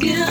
Get.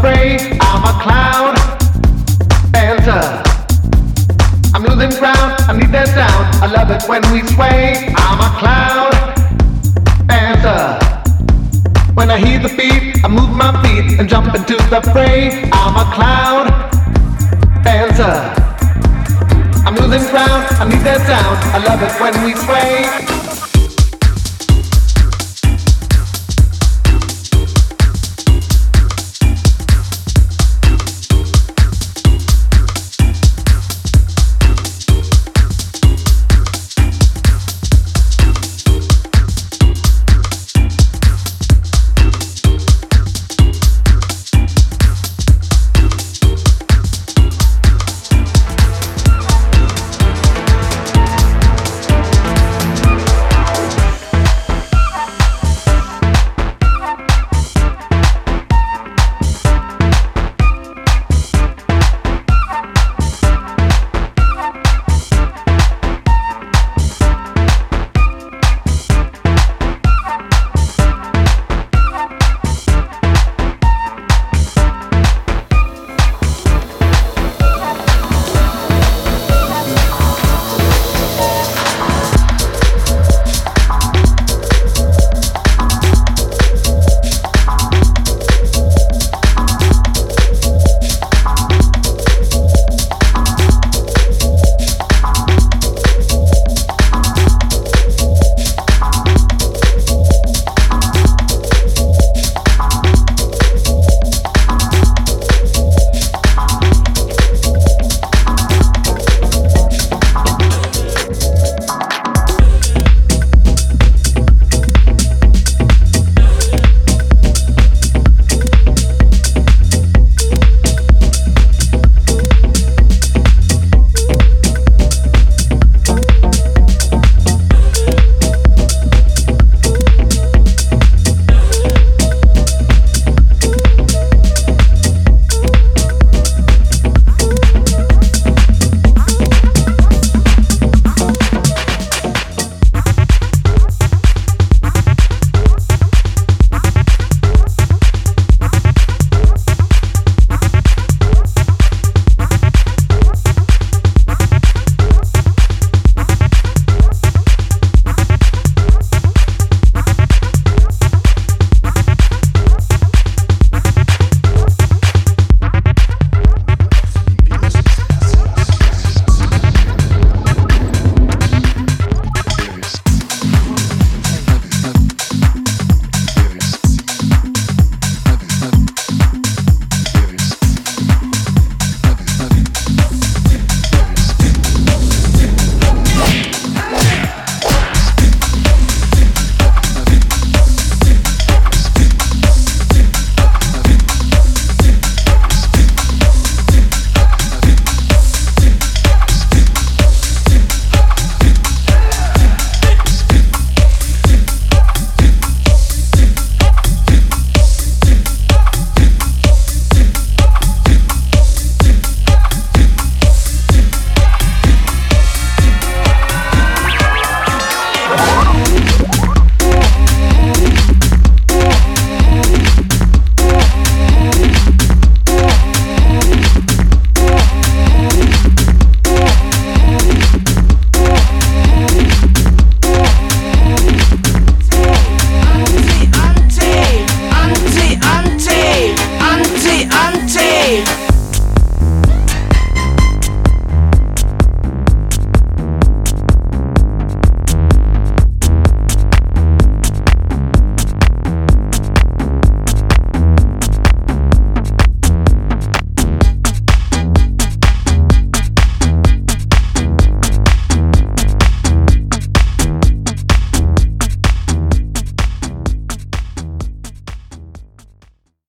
Fray. I'm a cloud dancer. I'm losing ground, I need that sound. I love it when we sway. I'm a cloud dancer. When I hear the beat, I move my feet and jump into the fray. I'm a cloud dancer. I'm losing ground, I need that sound. I love it when we sway.